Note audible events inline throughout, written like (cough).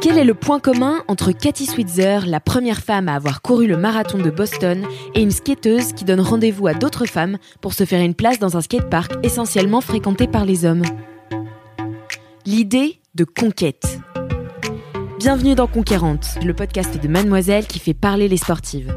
Quel est le point commun entre Cathy Switzer, la première femme à avoir couru le marathon de Boston, et une skateuse qui donne rendez-vous à d'autres femmes pour se faire une place dans un skatepark essentiellement fréquenté par les hommes? L'idée de conquête. Bienvenue dans Conquérante, le podcast de Mademoiselle qui fait parler les sportives.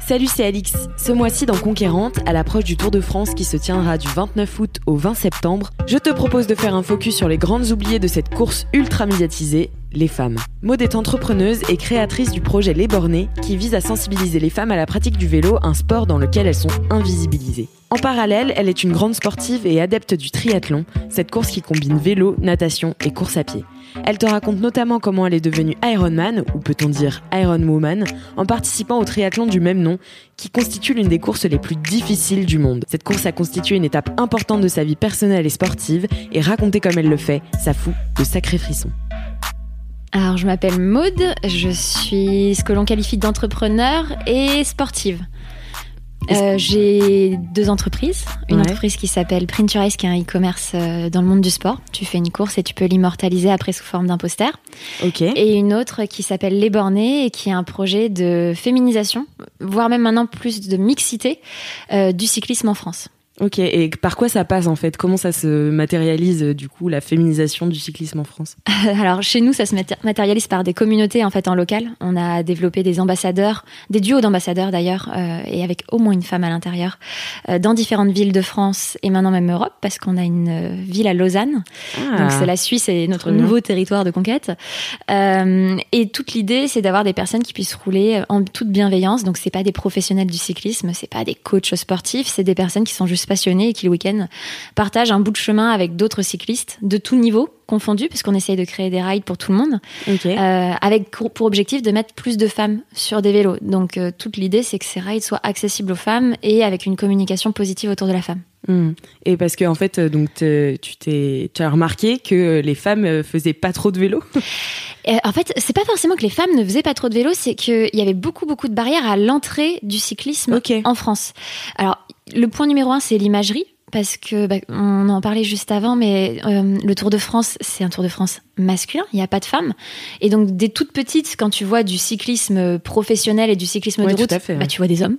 Salut, c'est Alix. Ce mois-ci dans Conquérante, à l'approche du Tour de France qui se tiendra du 29 août au 20 septembre, je te propose de faire un focus sur les grandes oubliées de cette course ultra médiatisée, les femmes. Maud est entrepreneuse et créatrice du projet Les Bornés qui vise à sensibiliser les femmes à la pratique du vélo, un sport dans lequel elles sont invisibilisées. En parallèle, elle est une grande sportive et adepte du triathlon, cette course qui combine vélo, natation et course à pied. Elle te raconte notamment comment elle est devenue Ironman, ou peut-on dire Iron Woman, en participant au triathlon du même nom, qui constitue l'une des courses les plus difficiles du monde. Cette course a constitué une étape importante de sa vie personnelle et sportive, et raconter comme elle le fait, ça fout de sacrés frissons. Alors, je m'appelle Maude, je suis ce que l'on qualifie d'entrepreneur et sportive. Euh, j'ai deux entreprises. Une Ouais. entreprise qui s'appelle Printurize, qui est un e-commerce euh, dans le monde du sport. Tu fais une course et tu peux l'immortaliser après sous forme d'un poster. Ok. Et une autre qui s'appelle Les Bornés et qui est un projet de féminisation, voire même maintenant plus de mixité euh, du cyclisme en France. Ok, et par quoi ça passe en fait? Comment ça se matérialise euh, du coup la féminisation du cyclisme en France? (laughs) Alors chez nous, ça se maté- matérialise par des communautés en fait en local. On a développé des ambassadeurs, des duos d'ambassadeurs d'ailleurs, euh, et avec au moins une femme à l'intérieur, euh, dans différentes villes de France et maintenant même Europe, parce qu'on a une ville à Lausanne. Donc c'est la Suisse et notre Ah. Bien. nouveau territoire de conquête. Euh, et toute l'idée, c'est d'avoir des personnes qui puissent rouler en toute bienveillance. Donc c'est pas des professionnels du cyclisme, c'est pas des coachs sportifs, c'est des personnes qui sont juste passionnées et qui le week-end partagent un bout de chemin avec d'autres cyclistes de tout niveau confondus, parce qu'on essaye de créer des rides pour tout le monde, euh, avec pour objectif de mettre plus de femmes sur des vélos. Donc euh, toute l'idée, c'est que ces rides soient accessibles aux femmes et avec une communication positive autour de la femme. Hmm. Et parce que en fait, euh, donc tu t'es, tu as remarqué que les femmes faisaient pas trop de vélo? (laughs) En fait, c'est pas forcément que les femmes ne faisaient pas trop de vélo, c'est qu'il y avait beaucoup beaucoup de barrières à l'entrée du cyclisme en France. Alors, le point numéro un, c'est l'imagerie. Parce que bah, on en parlait juste avant, mais euh, le Tour de France, c'est un Tour de France masculin. Il n'y a pas de femmes, et donc dès toute petite, quand tu vois du cyclisme professionnel et du cyclisme Ouais, de route, bah, tu vois des hommes,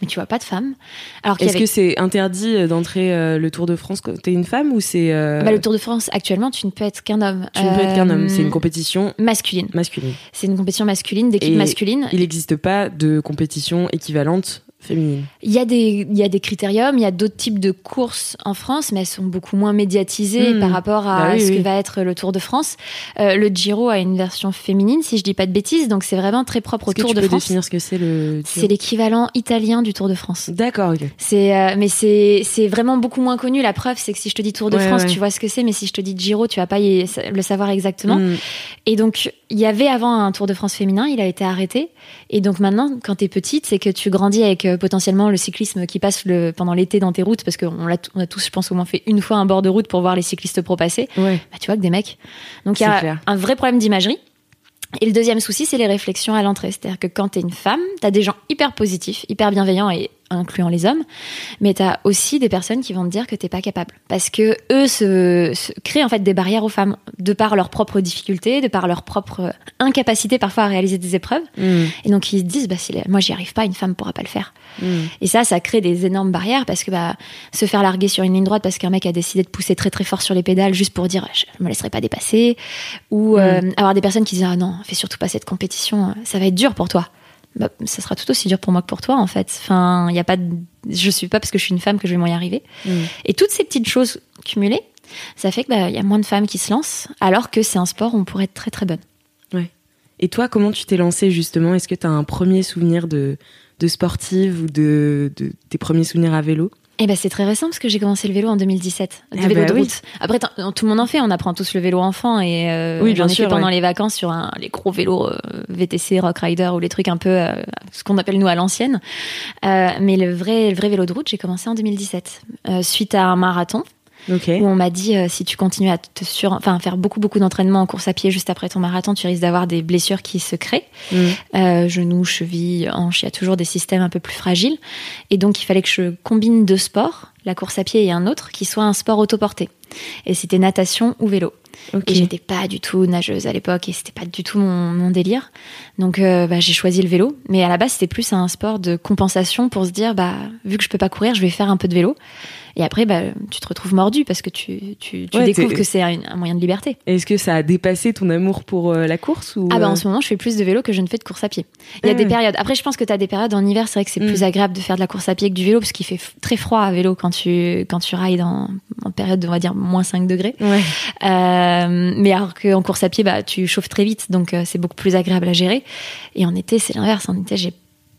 mais tu vois pas de femmes. Alors Est-ce avait que c'est interdit euh, d'entrer euh, le Tour de France quand t'es une femme ou c'est euh, bah, le Tour de France actuellement, tu ne peux être qu'un homme. tu ne peux être qu'un homme C'est une compétition masculine. masculine. C'est une compétition masculine d'équipe masculine. Il n'existe pas de compétition équivalente féminine. Il y a des, il y a des critériums, il y a d'autres types de courses en France, mais elles sont beaucoup moins médiatisées Hmm. par rapport à Bah oui, ce oui. que va être le Tour de France. Euh, le Giro a une version féminine, si je dis pas de bêtises, donc c'est vraiment très propre au que Tour tu de peux France. définir ce que c'est le C'est l'équivalent italien du Tour de France. D'accord, ok. C'est, euh, mais c'est, c'est vraiment beaucoup moins connu. La preuve, c'est que si je te dis Tour de Ouais, France, ouais. tu vois ce que c'est, mais si je te dis Giro, tu vas pas y- le savoir exactement. Hmm. Et donc, il y avait avant un Tour de France féminin, il a été arrêté. Et donc maintenant, quand tu es petite, c'est que tu grandis avec euh, potentiellement le cyclisme qui passe le, pendant l'été dans tes routes, parce qu'on on a tous, je pense, au moins fait une fois un bord de route pour voir les cyclistes pro passer. Ouais. Bah, tu vois que des mecs. Donc il y a clair. un vrai problème d'imagerie. Et le deuxième souci, c'est les réflexions à l'entrée. C'est-à-dire que quand tu es une femme, tu as des gens hyper positifs, hyper bienveillants et incluant les hommes, mais tu as aussi des personnes qui vont te dire que t'es pas capable. Parce que eux se, se créent en fait des barrières aux femmes, de par leurs propres difficultés, de par leur propre incapacité parfois à réaliser des épreuves. Hmm. Et donc ils se disent, bah, si moi j'y arrive pas, une femme pourra pas le faire. Hmm. Et ça, ça crée des énormes barrières parce que bah, se faire larguer sur une ligne droite parce qu'un mec a décidé de pousser très très fort sur les pédales juste pour dire je me laisserai pas dépasser, ou euh, avoir des personnes qui disent ah non, fais surtout pas cette compétition, ça va être dur pour toi. Bah, ça sera tout aussi dur pour moi que pour toi en fait. Enfin, il y a pas, de... je suis pas parce que je suis une femme que je vais m'y arriver. Mm. Et toutes ces petites choses cumulées, ça fait que bah, il y a moins de femmes qui se lancent, alors que c'est un sport où on pourrait être très très bonne. Et toi, comment tu t'es lancée justement? Est-ce que tu as un premier souvenir de, de sportive ou de, de tes premiers souvenirs à vélo? Eh ben c'est très récent parce que j'ai commencé le vélo en 2017, le Ah vélo bah de oui. route. Après tout le monde en fait, on apprend tous le vélo enfant et euh, Oui, bien j'en ai sûr, fait pendant ouais. les vacances sur un, les gros vélos euh, VTC, Rock Rider ou les trucs un peu euh, ce qu'on appelle nous à l'ancienne. Euh, mais le vrai le vrai vélo de route, j'ai commencé en 2017 euh, suite à un marathon Ok. où on m'a dit euh, si tu continues à te sur enfin faire beaucoup beaucoup d'entraînement en course à pied juste après ton marathon, tu risques d'avoir des blessures qui se créent. Mm. Euh, genoux, chevilles, hanches, il y a toujours des systèmes un peu plus fragiles. Et donc, il fallait que je combine deux sports, la course à pied et un autre, qui soit un sport autoporté. Et c'était natation ou vélo. Ok. Et j'étais pas du tout nageuse à l'époque et c'était pas du tout mon, mon délire. Donc, euh, bah, j'ai choisi le vélo. Mais à la base, c'était plus un sport de compensation pour se dire, bah, vu que je peux pas courir, je vais faire un peu de vélo. Et après, bah, tu te retrouves mordu parce que tu, tu, tu Ouais, découvres que c'est un, un moyen de liberté. Est-ce que ça a dépassé ton amour pour euh, la course ou Ah bah en euh, ce moment, je fais plus de vélo que je ne fais de course à pied. Il y a Ah des périodes. Après, je pense que tu as des périodes en hiver, c'est vrai que c'est Mm. plus agréable de faire de la course à pied que du vélo parce qu'il fait très froid à vélo quand tu quand tu rides en, en période de, on va dire moins 5 degrés. Ouais. Euh, mais alors qu'en course à pied, bah tu chauffes très vite, donc euh, c'est beaucoup plus agréable à gérer. Et en été, c'est l'inverse. En été, j'ai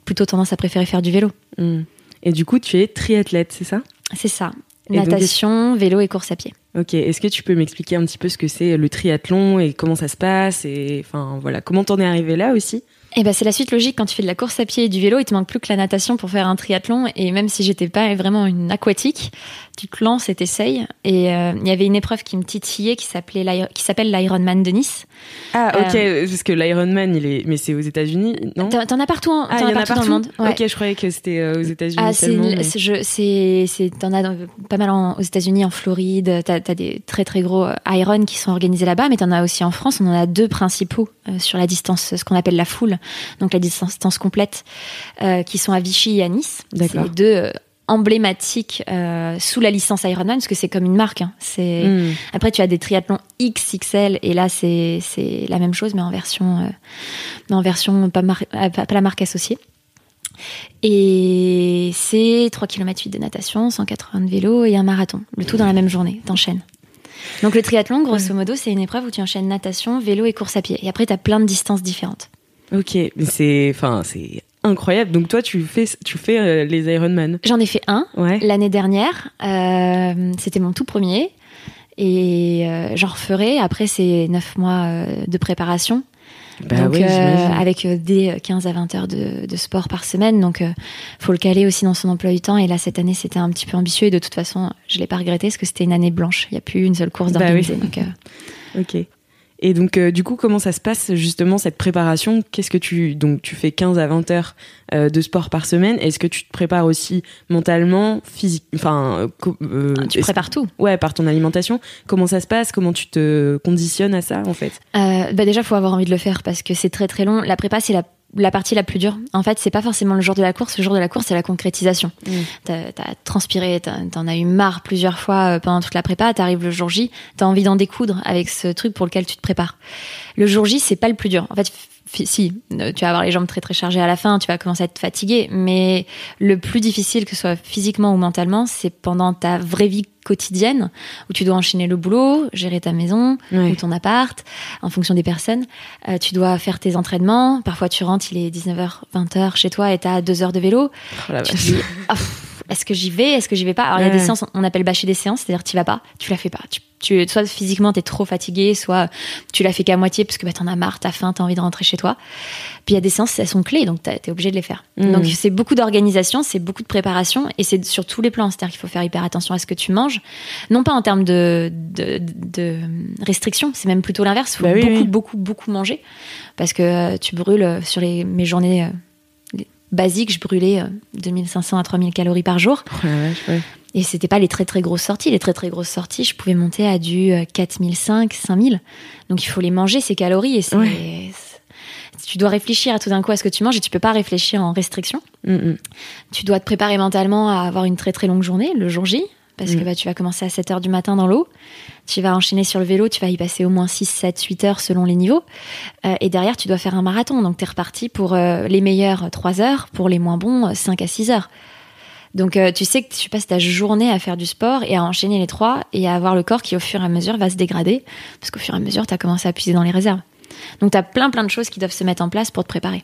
plutôt tendance à préférer faire du vélo. Mm. Et du coup, tu es triathlète, c'est ça? C'est ça. Et donc, Natation, vélo et course à pied. Ok. Est-ce que tu peux m'expliquer un petit peu ce que c'est le triathlon et comment ça se passe et enfin voilà comment t'en es arrivé là aussi? Et ben c'est la suite logique quand tu fais de la course à pied et du vélo, il te manque plus que la natation pour faire un triathlon. Et même si j'étais pas vraiment une aquatique, tu te lances et t'essayes. Et euh, il y avait une épreuve qui me titillait qui s'appelait qui s'appelle l'Ironman de Nice. Ah ok Euh, parce que l'Ironman il est mais c'est aux États-Unis non? T'en as partout, en- Ah as en a partout, partout dans le monde. Ouais. Ok je croyais que c'était euh, aux États-Unis Ah, c'est, mais- t'en as dans- pas mal en- aux États-Unis, en Floride. T'as, des très très gros Iron qui sont organisés là-bas, mais t'en as aussi en France. On en a deux principaux sur la distance, ce qu'on appelle la foule, donc la distance, distance complète, qui sont à Vichy et à Nice. D'accord. C'est les deux emblématiques euh, sous la licence Ironman, parce que c'est comme une marque. hein. C'est Mm. après tu as des triathlons XXL et là c'est c'est la même chose mais en version euh, en version pas, mar- euh, pas la marque associée. Et c'est 3 km 8 de natation, 180 de vélo et un marathon. Le tout dans la même journée, t'enchaînes. Donc le triathlon, grosso modo, c'est une épreuve où tu enchaînes natation, vélo et course à pied. Et après, tu as plein de distances différentes. Ok mais c'est enfin c'est incroyable donc toi tu fais tu fais euh, les Ironman J'en ai fait un ouais l'année dernière. Euh, C'était mon tout premier. Et euh, j'en referai. Après, c'est 9 mois de préparation. bah donc, oui avec des 15 à 20 heures de, de sport par semaine. Donc, faut le caler aussi dans son emploi du temps. Et là, cette année, c'était un petit peu ambitieux. Et de toute façon, je l'ai pas regretté parce que c'était une année blanche. Il n'y a plus une seule course Bah d'organiser. oui. Donc, euh, (laughs) Ok. Et donc, euh, du coup, comment ça se passe justement cette préparation? Qu'est-ce que tu donc tu fais 15 à 20 heures euh, de sport par semaine? Est-ce que tu te prépares aussi mentalement, physique Enfin, euh, euh, tu prépares tout. Ouais, par ton alimentation. Comment ça se passe? Comment tu te conditionnes à ça en fait? Bah déjà, faut avoir envie de le faire parce que c'est très très long. La prépa, c'est la, la partie la plus dure. En fait, c'est pas forcément le jour de la course. Le jour de la course, c'est la concrétisation. Mm. T'as as transpiré, t'en as eu marre plusieurs fois euh, pendant toute la prépa. T'arrives le jour J, t'as envie d'en découdre avec ce truc pour lequel tu te prépares. Le jour J, c'est pas le plus dur. En fait, si, euh, tu vas avoir les jambes très très chargées à la fin, tu vas commencer à être fatigué, mais le plus difficile, que ce soit physiquement ou mentalement, c'est pendant ta vraie vie quotidienne où tu dois enchaîner le boulot, gérer ta maison ou ton appart en fonction des personnes. Euh, tu dois faire tes entraînements. Parfois, tu rentres, il est 19h, 20h chez toi et t'as deux heures de vélo. Oh la Tu te vache. dis, pff, est-ce que j'y vais Est-ce que j'y vais pas? Alors, il y a des séances, on appelle bâcher des séances, c'est-à-dire tu vas pas, tu la fais pas. Tu, tu, soit physiquement, t'es trop fatigué, soit tu la fais qu'à moitié parce que bah, t'en as marre, t'as faim, t'as envie de rentrer chez toi. Puis il y a des séances, elles sont clés, donc t'es obligé de les faire. Mhm. Donc c'est beaucoup d'organisation, c'est beaucoup de préparation et c'est sur tous les plans. C'est-à-dire qu'il faut faire hyper attention à ce que tu manges. Non pas en termes de, de, de restrictions, c'est même plutôt l'inverse. Il faut Bah oui, beaucoup, oui. beaucoup, beaucoup manger parce que euh, tu brûles euh, sur les, mes journées euh, basiques, je brûlais euh, 2500 à 3000 calories par jour. Oh la vache, ouais. Et c'était pas les très très grosses sorties. Les très très grosses sorties, je pouvais monter à du euh, 4005, 5000. Donc il faut les manger, ces calories. Et c'est, Ouais. tu dois réfléchir à tout d'un coup à ce que tu manges et tu peux pas réfléchir en restriction. Mm, mm. Tu dois te préparer mentalement à avoir une très très longue journée, le jour J. parce que Mm. bah, tu vas commencer à 7 heures du matin dans l'eau, tu vas enchaîner sur le vélo, tu vas y passer au moins 6, 7, 8 heures selon les niveaux, Euh, et derrière tu dois faire un marathon, donc tu es reparti pour euh, les meilleurs 3 heures, pour les moins bons 5 à 6 heures. Donc euh, tu sais que tu passes ta journée à faire du sport et à enchaîner les trois et à avoir le corps qui au fur et à mesure va se dégrader, parce qu'au fur et à mesure tu as commencé à puiser dans les réserves. Donc tu as plein plein de choses qui doivent se mettre en place pour te préparer.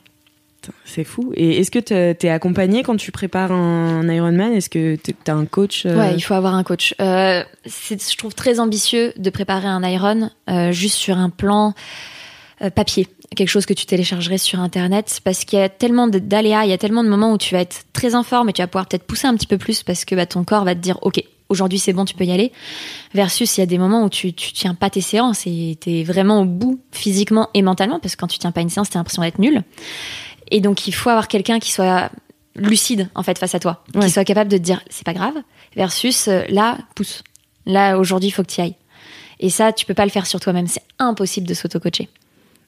C'est fou. Et est-ce que te- t'es accompagné quand tu prépares un Ironman? Est-ce que t'es- t'as un coach euh, Ouais, il faut avoir un coach. Euh, je trouve très ambitieux de préparer un Iron euh, juste sur un plan papier, quelque chose que tu téléchargerais sur Internet, parce qu'il y a tellement d'aléas, il y a tellement de moments où tu vas être très en forme et tu vas pouvoir peut-être pousser un petit peu plus parce que bah, ton corps va te dire, ok, aujourd'hui c'est bon, tu peux y aller. Versus il y a des moments où tu, tu tiens pas tes séances et t'es vraiment au bout physiquement et mentalement, parce que quand tu tiens pas une séance, t'as l'impression d'être nul. Et donc il faut avoir quelqu'un qui soit lucide en fait face à toi, Ouais. qui soit capable de te dire c'est pas grave, versus euh, là pousse. Là aujourd'hui il faut que tu y ailles. Et ça tu peux pas le faire sur toi-même, c'est impossible de s'auto-coacher.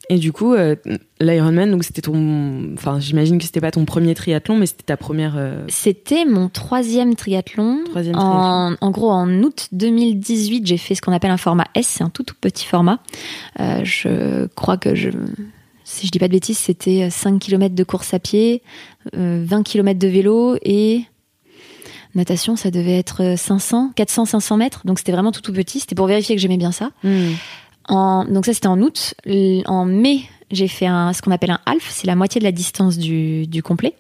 Et du coup, euh, l'Ironman, donc c'était ton. Enfin, j'imagine que c'était pas ton premier triathlon, mais c'était ta première. euh, C'était mon troisième triathlon. Troisième en, en gros, en août 2018, j'ai fait ce qu'on appelle un format S, c'est un tout, tout petit format. Euh, je crois que je. Si je dis pas de bêtises, c'était 5 km de course à pied, euh, 20 km de vélo et natation, ça devait être 500, 400, 500 mètres. Donc c'était vraiment tout tout petit. C'était pour vérifier que j'aimais bien ça. hmm. En, donc ça c'était en août. En mai, j'ai fait un, ce qu'on appelle un half, c'est la moitié de la distance du, du complet,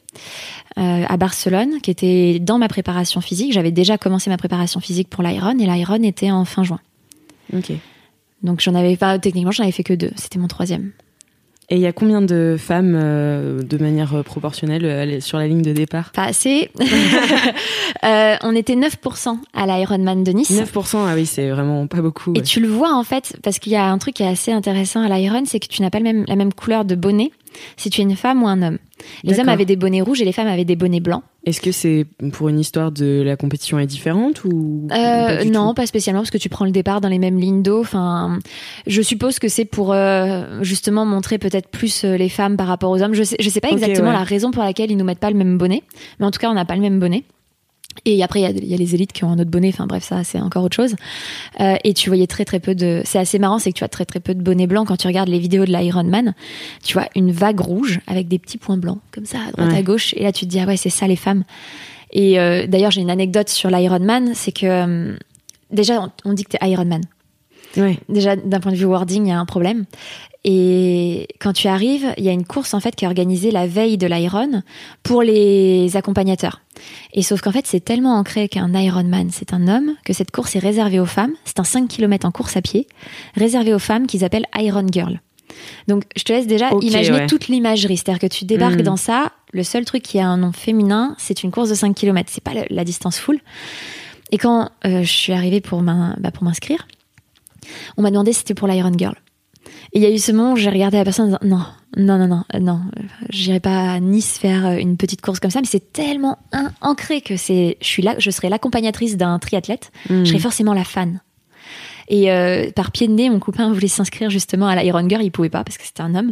euh, à Barcelone, qui était dans ma préparation physique. J'avais déjà commencé ma préparation physique pour l'Iron et l'Iron était en fin juin. Ok. Donc j'en avais pas techniquement, j'en avais fait que deux. C'était mon troisième. Et il y a combien de femmes, euh, de manière euh, proportionnelle, euh, sur la ligne de départ? Pas assez. (laughs) Euh, on était 9% à l'Ironman de Nice. 9%, ah oui, c'est vraiment pas beaucoup. Et ouais. tu le vois en fait, parce qu'il y a un truc qui est assez intéressant à l'Iron, c'est que tu n'as pas le même, la même couleur de bonnet si tu es une femme ou un homme. Les hommes avaient des bonnets rouges et les femmes avaient des bonnets blancs. Est-ce que c'est pour une histoire de la compétition est différente ou Euh, non, pas spécialement, parce que tu prends le départ dans les mêmes lignes d'eau. Enfin, je suppose que c'est pour euh, justement montrer peut-être plus euh, les femmes par rapport aux hommes. Je sais, je sais pas exactement ouais. la raison pour laquelle ils nous mettent pas le même bonnet, mais en tout cas, on n'a pas le même bonnet. Et après, il y, y a les élites qui ont un autre bonnet. Enfin bref, ça, c'est encore autre chose. Euh, et tu voyais très très peu de. C'est assez marrant, c'est que tu as très très peu de bonnets blancs quand tu regardes les vidéos de l'Iron Man. Tu vois une vague rouge avec des petits points blancs comme ça à droite Ouais. à gauche. Et là, tu te dis ah ouais, c'est ça les femmes. Et euh, d'ailleurs, j'ai une anecdote sur l'Iron Man, c'est que euh, déjà on, on dit que t'es Iron Man. Déjà d'un point de vue wording, il y a un problème. Et quand tu arrives, il y a une course en fait qui est organisée la veille de l'Iron pour les accompagnateurs. Et sauf qu'en fait, c'est tellement ancré qu'un Ironman, c'est un homme, que cette course est réservée aux femmes. C'est un 5 km en course à pied, réservé aux femmes qu'ils appellent Iron Girl. Donc, je te laisse déjà imaginer ouais. toute l'imagerie. C'est-à-dire que tu débarques Mm. dans ça, le seul truc qui a un nom féminin, c'est une course de 5 km. C'est pas la distance full. Et quand euh, je suis arrivée pour bah, pour m'inscrire, on m'a demandé si c'était pour l'Iron Girl. Et il y a eu ce moment où j'ai regardé la personne en disant non, non, non, non, euh, non, j'irai pas à Nice faire euh, une petite course comme ça, mais c'est tellement ancré que c'est, je suis là, je serai l'accompagnatrice d'un triathlète, Hmm. je serai forcément la fan. Et euh, par pied de nez, mon copain voulait s'inscrire justement à l'Iron Girl, il pouvait pas parce que c'était un homme,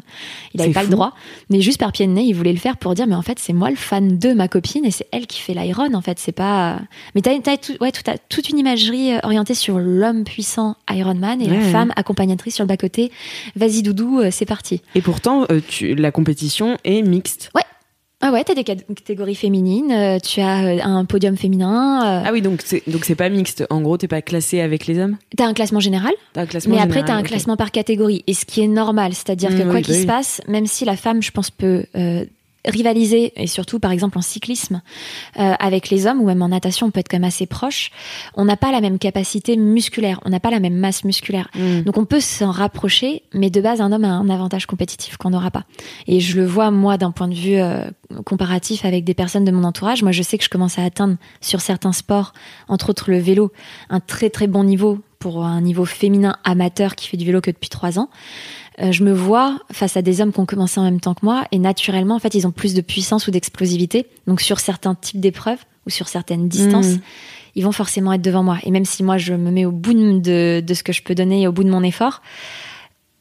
il avait C'est pas le droit. Mais juste par pied de nez, il voulait le faire pour dire mais en fait c'est moi le fan de ma copine et c'est elle qui fait l'Iron en fait, c'est pas. Mais t'as, t'as tout, ouais, tout, t'as toute une imagerie euh, orientée sur l'homme puissant Ironman et Ouais, la ouais. femme accompagnatrice sur le bas côté. Vas-y doudou, euh, c'est parti. Et pourtant, euh, tu, la compétition est mixte. Ah ouais, t'as des cat- catégories féminines, euh, tu as euh, un podium féminin, euh, Ah oui, donc c'est donc c'est pas mixte. En gros, t'es pas classé avec les hommes? t'as un classement général? T'as un classement. Mais après, as général, un classement par catégorie. Et ce qui est normal, c'est-à-dire que Mm, quoi oui, qu'il bah se oui. passe, même si la femme, je pense, peut euh, rivaliser, et surtout par exemple en cyclisme, euh, avec les hommes, ou même en natation, on peut être quand même assez proche, on n'a pas la même capacité musculaire, on n'a pas la même masse musculaire. Mm. Donc on peut s'en rapprocher, mais de base, un homme a un avantage compétitif qu'on n'aura pas. Et je le vois, moi, d'un point de vue euh, comparatif avec des personnes de mon entourage. Moi, je sais que je commence à atteindre sur certains sports, entre autres le vélo, un très très bon niveau pour un niveau féminin amateur qui fait du vélo que depuis trois ans. Euh, je me vois face à des hommes qui ont commencé en même temps que moi et naturellement, en fait, ils ont plus de puissance ou d'explosivité. Donc sur certains types d'épreuves ou sur certaines distances, Mm. ils vont forcément être devant moi. Et même si moi, je me mets au bout de, de ce que je peux donner et au bout de mon effort,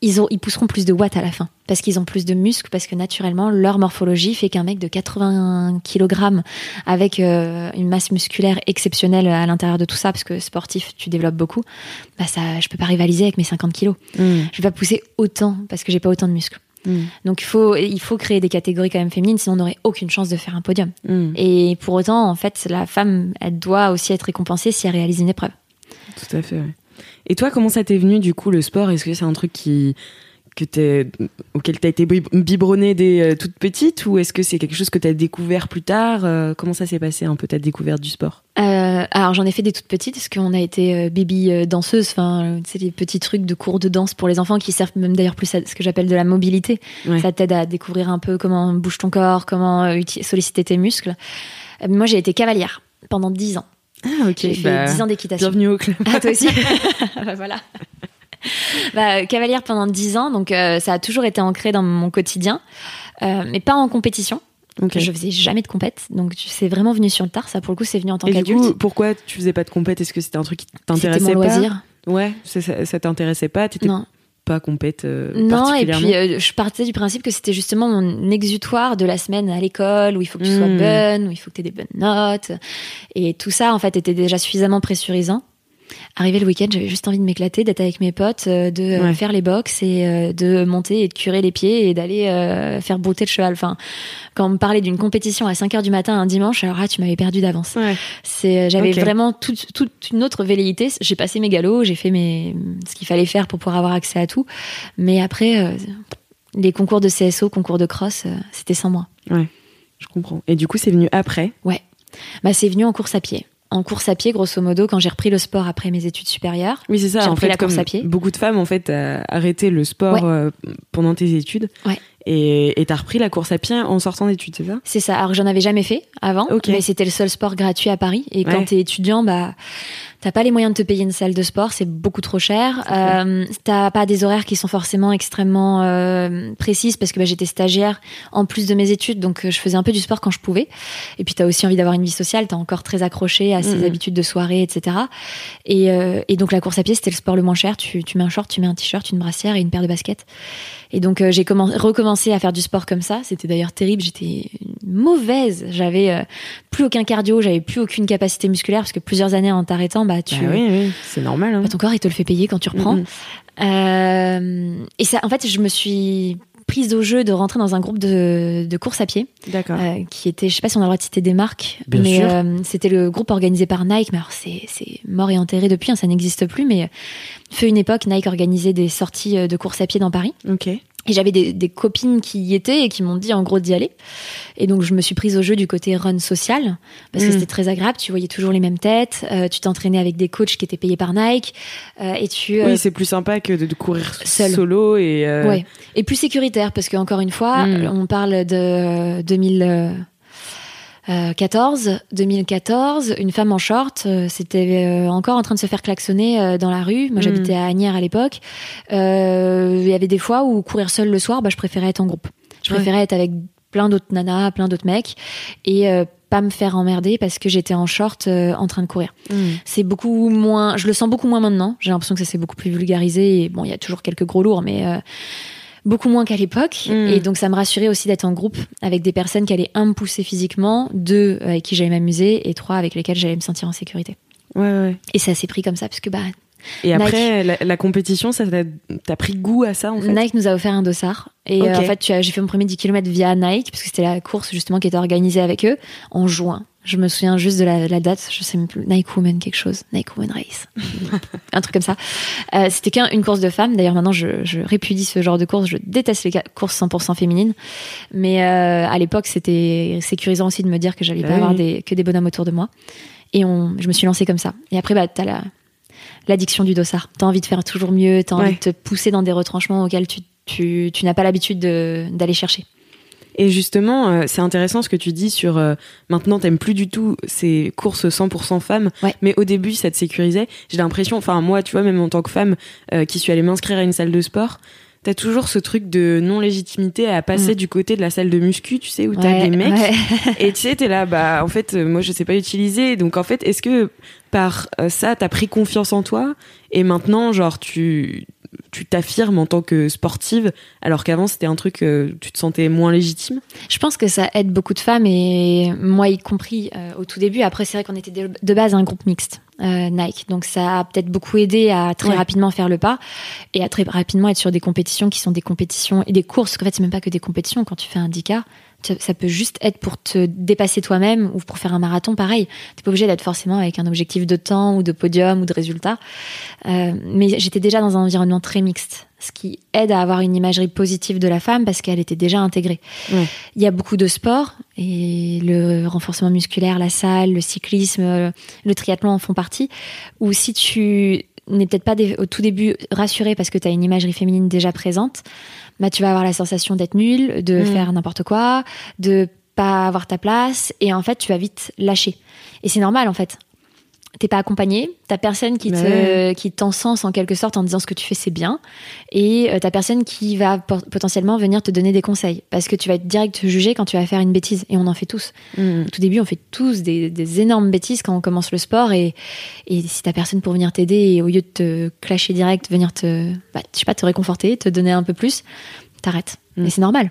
ils, ont, ils pousseront plus de watts à la fin parce qu'ils ont plus de muscles, parce que naturellement leur morphologie fait qu'un mec de 80 kg avec euh, une masse musculaire exceptionnelle à l'intérieur de tout ça, parce que sportif tu développes beaucoup, bah ça, je peux pas rivaliser avec mes 50 kg. Mm. Je vais pas pousser autant parce que j'ai pas autant de muscles. Mm. Donc il faut, il faut créer des catégories quand même féminines, sinon on n'aurait aucune chance de faire un podium. Mm. Et pour autant, en fait, la femme, elle doit aussi être récompensée si elle réalise une épreuve. Tout à fait. ouais. Et toi, comment ça t'est venu du coup le sport? Est-ce que c'est un truc qui que t'es, auquel tu as été bib- biberonnée dès euh, toute petite? Ou est-ce que c'est quelque chose que tu as découvert plus tard? Euh, Comment ça s'est passé un peu ta découverte du sport? Euh, alors j'en ai fait des toutes petites parce qu'on a été baby danseuse, enfin c'est des petits trucs de cours de danse pour les enfants qui servent même d'ailleurs plus à ce que j'appelle de la mobilité. Ouais. Ça t'aide à découvrir un peu comment bouge ton corps, comment solliciter tes muscles. Moi j'ai été cavalière pendant 10 ans. Ah ok. J'ai fait bah, 10 ans d'équitation. bienvenue au club. Ah, toi aussi Bah, (laughs) (laughs) Voilà. Bah, cavalière pendant 10 ans, donc euh, ça a toujours été ancré dans mon quotidien, euh, mais pas en compétition. Ok. Je faisais jamais de compète, donc c'est vraiment venu sur le tard. Ça, pour le coup, c'est venu en tant Et du qu'adulte. coup, pourquoi tu faisais pas de compète? Est-ce que c'était un truc qui t'intéressait mon pas? loisir. Ouais, ça, ça, t'intéressait pas? Non. Pas compète euh, Non, et puis euh, je partais du principe que c'était justement mon exutoire de la semaine à l'école où il faut que tu sois Mm. bonne, où il faut que tu aies des bonnes notes. Et tout ça, en fait, était déjà suffisamment pressurisant. Arrivé le week-end, j'avais juste envie de m'éclater, d'être avec mes potes, euh, de euh, Ouais. faire les box et euh, de monter et de curer les pieds et d'aller faire brouter le cheval. Enfin, quand on me parlait d'une compétition à 5 heures du matin un dimanche, alors là, tu m'avais perdu d'avance. Ouais. C'est, j'avais vraiment toute, toute une autre velléité. J'ai passé mes galops, j'ai fait mes, ce qu'il fallait faire pour pouvoir avoir accès à tout. Mais après, les concours de CSO, concours de cross, c'était sans moi. Je comprends. Et du coup, c'est venu après? Bah, c'est venu en course à pied. En course à pied, grosso modo, quand j'ai repris le sport après mes études supérieures. Oui, c'est ça. J'ai En repris fait, la course à pied. beaucoup de femmes, en fait, a arrêté le sport Ouais. euh, pendant tes études. Ouais. Et t'as repris la course à pied en sortant d'études, c'est ça? C'est ça. Alors, j'en avais jamais fait avant, Ok. mais c'était le seul sport gratuit à Paris. Et quand Ouais. t'es étudiant, bah, t'as pas les moyens de te payer une salle de sport, c'est beaucoup trop cher. Euh, t'as pas des horaires qui sont forcément extrêmement euh, précises parce que bah, j'étais stagiaire en plus de mes études, donc euh, je faisais un peu du sport quand je pouvais. Et puis t'as aussi envie d'avoir une vie sociale, t'es encore très accroché à ces Mhm. habitudes de soirée, etc. Et, euh, et donc la course à pied, c'était le sport le moins cher. Tu, tu mets un short, tu mets un t-shirt, une brassière et une paire de baskets. Et donc euh, j'ai commen- recommencé à faire du sport comme ça. C'était d'ailleurs terrible. J'étais mauvaise. J'avais euh, plus aucun cardio, j'avais plus aucune capacité musculaire parce que plusieurs années en t'arrêtant, bah tu, Bah oui, oui, c'est normal. hein. bah, ton corps il te le fait payer quand tu reprends. Euh, et ça, en fait, je me suis prise au jeu de rentrer dans un groupe de, de course à pied D'accord. euh, qui était, je sais pas si on a le droit de citer des marques, Bien mais euh, c'était le groupe organisé par Nike. Mais alors c'est c'est mort et enterré depuis, hein, ça n'existe plus. Mais fut une époque, Nike organisait des sorties de course à pied dans Paris. Ok. Et j'avais des, des copines qui y étaient et qui m'ont dit en gros d'y aller. Et donc je me suis prise au jeu du côté run social parce que Mm. c'était très agréable. Tu voyais toujours les mêmes têtes. euh, tu t'entraînais avec des coachs qui étaient payés par Nike euh, et tu. euh, Oui, c'est plus sympa que de, courir Seul. solo et. euh, Ouais. Et plus sécuritaire parce que encore une fois, Mm. on parle de 2014, 2014, une femme en short, euh, c'était euh, encore en train de se faire klaxonner euh, dans la rue. Moi, Mm. j'habitais à Agnières à l'époque. Euh, Il y avait des fois où courir seul le soir, bah, je préférais être en groupe. Je Ouais. préférais être avec plein d'autres nanas, plein d'autres mecs et euh, pas me faire emmerder parce que j'étais en short euh, en train de courir. Mm. C'est beaucoup moins, je le sens beaucoup moins maintenant. J'ai l'impression que ça s'est beaucoup plus vulgarisé. Et bon, il y a toujours quelques gros lourds, mais euh, beaucoup moins qu'à l'époque. Mm. Et donc, ça me rassurait aussi d'être en groupe avec des personnes qui allaient un me pousser physiquement, deux avec qui j'allais m'amuser et trois avec lesquelles j'allais me sentir en sécurité. Ouais, ouais. Et ça s'est pris comme ça parce que bah, Et après, la, la compétition, ça t'a t'as pris goût à ça en fait? Nike nous a offert un dossard. Et euh, en fait, j'ai fait mon premier 10 km via Nike parce que c'était la course justement qui était organisée avec eux en juin. Je me souviens juste de la, la date, je sais même plus, Nike Women quelque chose, Nike Women Race, (laughs) un truc comme ça. Euh, c'était qu'une course de femmes. D'ailleurs, maintenant, je, je répudie ce genre de course. Je déteste les courses 100% féminines. Mais euh, à l'époque, c'était sécurisant aussi de me dire que j'allais Ah pas oui. avoir des, que des bonhommes autour de moi. Et on, je me suis lancée comme ça. Et après, bah, t'as la l'addiction du dossard. T'as envie de faire toujours mieux. T'as envie Ouais. de te pousser dans des retranchements auxquels tu tu, tu n'as pas l'habitude de- d'aller chercher. Et justement, euh, c'est intéressant ce que tu dis sur euh, maintenant t'aimes plus du tout ces courses 100% femmes, Ouais. mais au début ça te sécurisait. J'ai l'impression, enfin moi, tu vois, même en tant que femme euh, qui suis allée m'inscrire à une salle de sport, t'as toujours ce truc de non-légitimité à passer mm. du côté de la salle de muscu, tu sais, où t'as des mecs. et tu sais, t'es là, bah, en fait, euh, moi, je sais pas utiliser. Donc, en fait, est-ce que par ça, t'as pris confiance en toi? Et maintenant, genre, tu tu t'affirmes en tant que sportive, alors qu'avant c'était un truc, euh, tu te sentais moins légitime Je pense que ça aide beaucoup de femmes et moi y compris au tout début. Après, c'est vrai qu'on était de base un groupe mixte. Euh, Nike. Donc ça a peut-être beaucoup aidé à très rapidement faire le pas et à très rapidement être sur des compétitions qui sont des compétitions et des courses. En fait, c'est même pas que des compétitions. Quand tu fais un 10K, ça peut juste être pour te dépasser toi-même ou pour faire un marathon, pareil. T'es pas obligé d'être forcément avec un objectif de temps ou de podium ou de résultat. Euh, mais j'étais déjà dans un environnement très mixte, ce qui aide à avoir une imagerie positive de la femme parce qu'elle était déjà intégrée. Il y a beaucoup de sports et le renforcement musculaire, la salle, le cyclisme, le triathlon en font partie. Ou si tu n'es peut-être pas au tout début rassuré parce que tu as une imagerie féminine déjà présente, bah, tu vas avoir la sensation d'être nul, de mm. faire n'importe quoi, de pas avoir ta place, et en fait, tu vas vite lâcher. Et c'est normal, en fait t'es pas accompagné, t'as personne qui te qui t'encense en quelque sorte en disant ce que tu fais c'est bien, et euh, t'as personne qui va potentiellement venir te donner des conseils parce que tu vas être direct jugé quand tu vas faire une bêtise et on en fait tous. Mm. Au tout début, on fait tous des, énormes bêtises quand on commence le sport et et si t'as personne pour venir t'aider et au lieu de te clasher direct, venir te bah, je sais pas te réconforter, te donner un peu plus, t'arrêtes. Mm. Et c'est normal.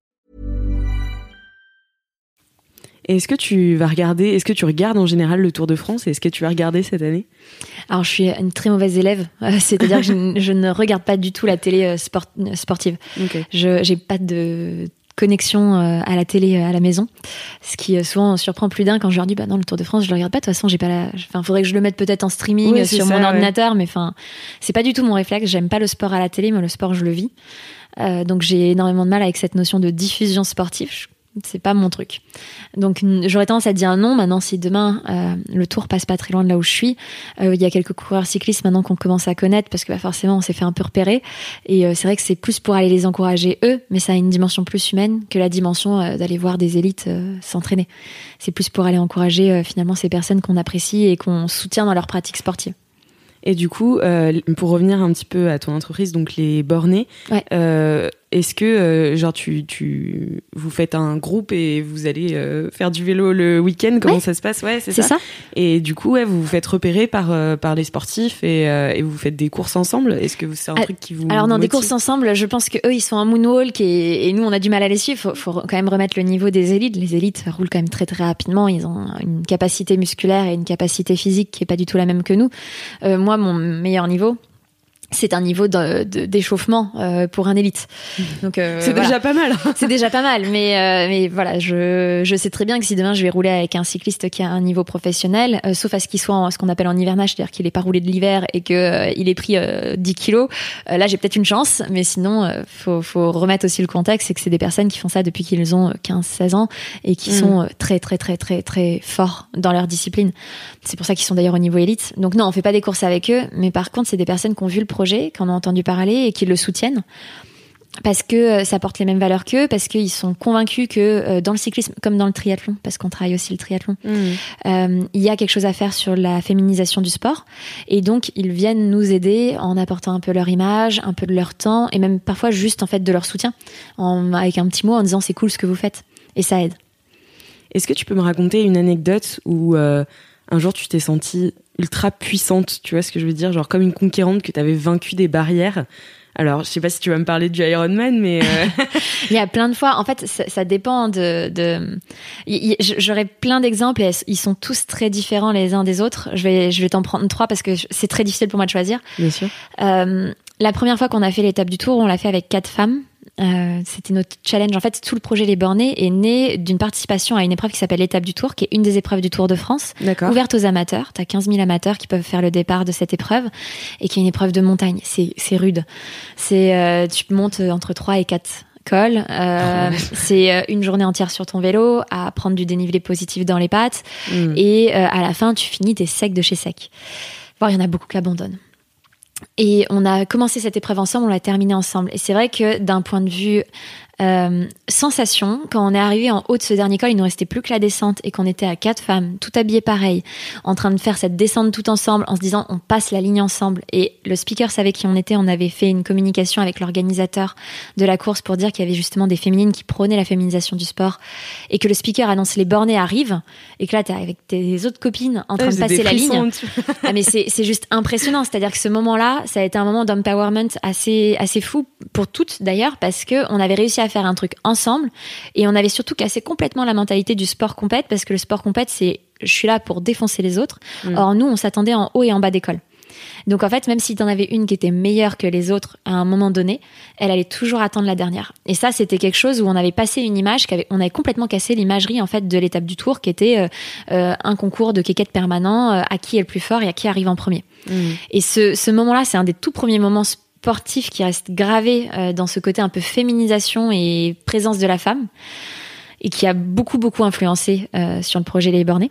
Est-ce que tu vas regarder, est-ce que tu regardes en général le Tour de France et est-ce que tu vas regarder cette année? Alors je suis une très mauvaise élève, euh, (laughs) c'est-à-dire que je, ne regarde pas du tout la télé euh, euh, sportive. Je j'ai pas de connexion à la télé à la maison, ce qui souvent surprend plus d'un quand je leur dis bah non le Tour de France je le regarde pas. De toute façon j'ai pas la, enfin faudrait que je le mette peut-être en streaming sur mon ordinateur mais enfin c'est pas du tout mon réflexe. J'aime pas le sport à la télé mais le sport je le vis. Donc j'ai énormément de mal avec cette notion de diffusion sportive c'est pas mon truc. Donc j'aurais tendance à dire non. Maintenant, si demain euh, le tour passe pas très loin de là où je suis, euh, il y a quelques coureurs cyclistes maintenant qu'on commence à connaître parce que bah, forcément on s'est fait un peu repérer. Et euh, c'est vrai que c'est plus pour aller les encourager eux, mais ça a une dimension plus humaine que la dimension d'aller voir des élites s'entraîner. C'est plus pour aller encourager finalement ces personnes qu'on apprécie et qu'on soutient dans leur pratique sportive. Et du coup, pour revenir un petit peu à ton entreprise, donc les bornés, est-ce que euh, genre tu, tu vous faites un groupe et vous allez euh, faire du vélo le week-end? Comment ça se passe? Ouais, c'est ça. Et du coup, ouais, vous vous faites repérer par euh, par les sportifs et, et vous faites des courses ensemble? Est-ce que c'est un truc qui vous Alors non, des courses ensemble, je pense que eux ils sont un moonwalk et, et nous on a du mal à les suivre. Faut, faut quand même remettre le niveau des élites. Les élites roulent quand même très très rapidement. Ils ont une capacité musculaire et une capacité physique qui est pas du tout la même que nous. moi, mon meilleur niveau, c'est un niveau d'échauffement euh, pour un élite. Donc euh, c'est déjà pas mal. (laughs) c'est déjà pas mal, mais euh, mais voilà, je, je sais très bien que si demain je vais rouler avec un cycliste qui a un niveau professionnel, sauf à ce qu'il soit en, ce qu'on appelle en hivernage, c'est-à-dire qu'il est pas roulé de l'hiver et que il est pris 10 kilos, là j'ai peut-être une chance, mais sinon faut faut remettre aussi le contexte, c'est que c'est des personnes qui font ça depuis qu'ils ont 15-16 ans et qui mm. sont très très très très très forts dans leur discipline. C'est pour ça qu'ils sont d'ailleurs au niveau élite. Donc non, on fait pas des courses avec eux, mais par contre c'est des personnes qui ont vu le projet, qui en ont entendu parler et qui le soutiennent parce que euh, ça porte les mêmes valeurs qu'eux, parce qu'ils sont convaincus que euh, dans le cyclisme, comme dans le triathlon, parce qu'on travaille aussi le triathlon, mmh. euh, il y a quelque chose à faire sur la féminisation du sport. Et donc, ils viennent nous aider en apportant un peu leur image, un peu de leur temps, et même parfois juste en fait de leur soutien, en, avec un petit mot en disant c'est cool ce que vous faites. Et ça aide. Est-ce que tu peux me raconter une anecdote où un jour tu t'es sentie ultra puissante, tu vois ce que je veux dire, genre comme une conquérante que tu avais vaincu des barrières. Alors, je sais pas si tu vas me parler du Ironman, mais euh, (laughs) il y a plein de fois. En fait, ça, dépend de. de... J'aurais plein d'exemples et ils sont tous très différents les uns des autres. Je vais, je vais t'en prendre trois parce que c'est très difficile pour moi de choisir. Bien sûr. Euh, la première fois qu'on a fait l'étape du Tour, on l'a fait avec quatre femmes. Euh, c'était notre challenge. En fait, tout le projet Les Bornés est né d'une participation à une épreuve qui s'appelle l'étape du Tour, qui est une des épreuves du Tour de France, ouverte aux amateurs. Tu as 15 000 amateurs qui peuvent faire le départ de cette épreuve et qui est une épreuve de montagne. C'est rude. C'est euh, tu montes entre 3 et 4 cols. Euh, (laughs) c'est une journée entière sur ton vélo à prendre du dénivelé positif dans les pattes mm. et à la fin, tu finis, t'es sec de chez sec. Bon, il y en a beaucoup qui abandonnent. Et on a commencé cette épreuve ensemble, on l'a terminée ensemble. Et c'est vrai que d'un point de vue euh, sensation, quand on est arrivé en haut de ce dernier col, il nous restait plus que la descente et qu'on était à quatre femmes, tout habillées pareil, en train de faire cette descente tout ensemble, en se disant on passe la ligne ensemble. Et le speaker savait qui on était. On avait fait une communication avec l'organisateur de la course pour dire qu'il y avait justement des féminines qui prônaient la féminisation du sport et que le speaker annonce les bornés arrivent et que là t'es avec tes autres copines en train de passer la ligne. ah mais c'est juste impressionnant. C'est-à-dire que ce moment-là, ça a été un moment d'empowerment assez assez fou pour toutes d'ailleurs parce que on avait réussi à faire un truc ensemble. Et on avait surtout cassé complètement la mentalité du sport compète parce que le sport compète, c'est je suis là pour défoncer les autres. Mm. Or, nous, on s'attendait en haut et en bas d'école. Donc en fait, même si tu en avais une qui était meilleure que les autres à un moment donné, elle allait toujours attendre la dernière. Et ça, c'était quelque chose où on avait passé une image, on avait complètement cassé l'imagerie en fait de l'étape du tour, qui était euh, euh, un concours de quéquette permanent, euh, à qui est le plus fort et à qui arrive en premier. Mm. Et ce, ce moment-là, c'est un des tout premiers moments sportif qui reste gravé euh, dans ce côté un peu féminisation et présence de la femme et qui a beaucoup beaucoup influencé euh, sur le projet Les Bornés.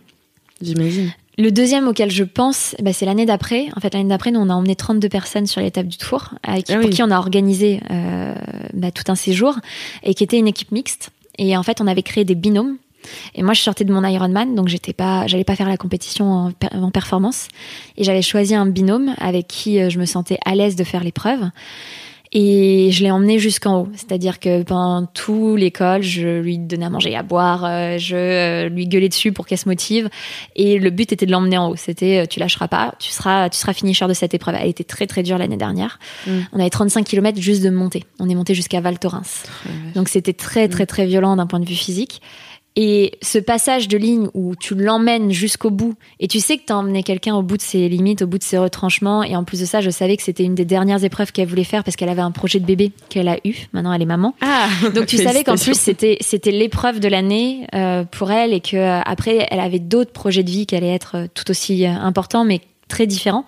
J'imagine. Le deuxième auquel je pense, bah, c'est l'année d'après. En fait, l'année d'après, nous, on a emmené 32 personnes sur l'étape du Tour, avec, ah pour qui on a organisé euh, bah, tout un séjour, et qui était une équipe mixte. Et en fait, on avait créé des binômes et moi, je sortais de mon Ironman, donc j'étais pas, j'allais pas faire la compétition en, performance. Et j'avais choisi un binôme avec qui euh, je me sentais à l'aise de faire l'épreuve. Et je l'ai emmené jusqu'en haut. C'est-à-dire que pendant tout l'école, je lui donnais à manger, à boire, euh, je euh, lui gueulais dessus pour qu'elle se motive. Et le but était de l'emmener en haut. C'était, tu lâcheras pas, tu seras, tu seras finisher de cette épreuve. Elle était très très dure l'année dernière. Mm. On avait 35 km juste de monter. On est monté jusqu'à Val Thorens. Donc c'était très très très violent d'un point de vue physique. Et ce passage de ligne où tu l'emmènes jusqu'au bout, et tu sais que tu as emmené quelqu'un au bout de ses limites, au bout de ses retranchements, et en plus de ça, je savais que c'était une des dernières épreuves qu'elle voulait faire parce qu'elle avait un projet de bébé qu'elle a eu. Maintenant, elle est maman. Ah, Donc tu (laughs) savais qu'en plus c'était c'était l'épreuve de l'année euh, pour elle et que euh, après elle avait d'autres projets de vie qui allaient être euh, tout aussi importants mais très différents.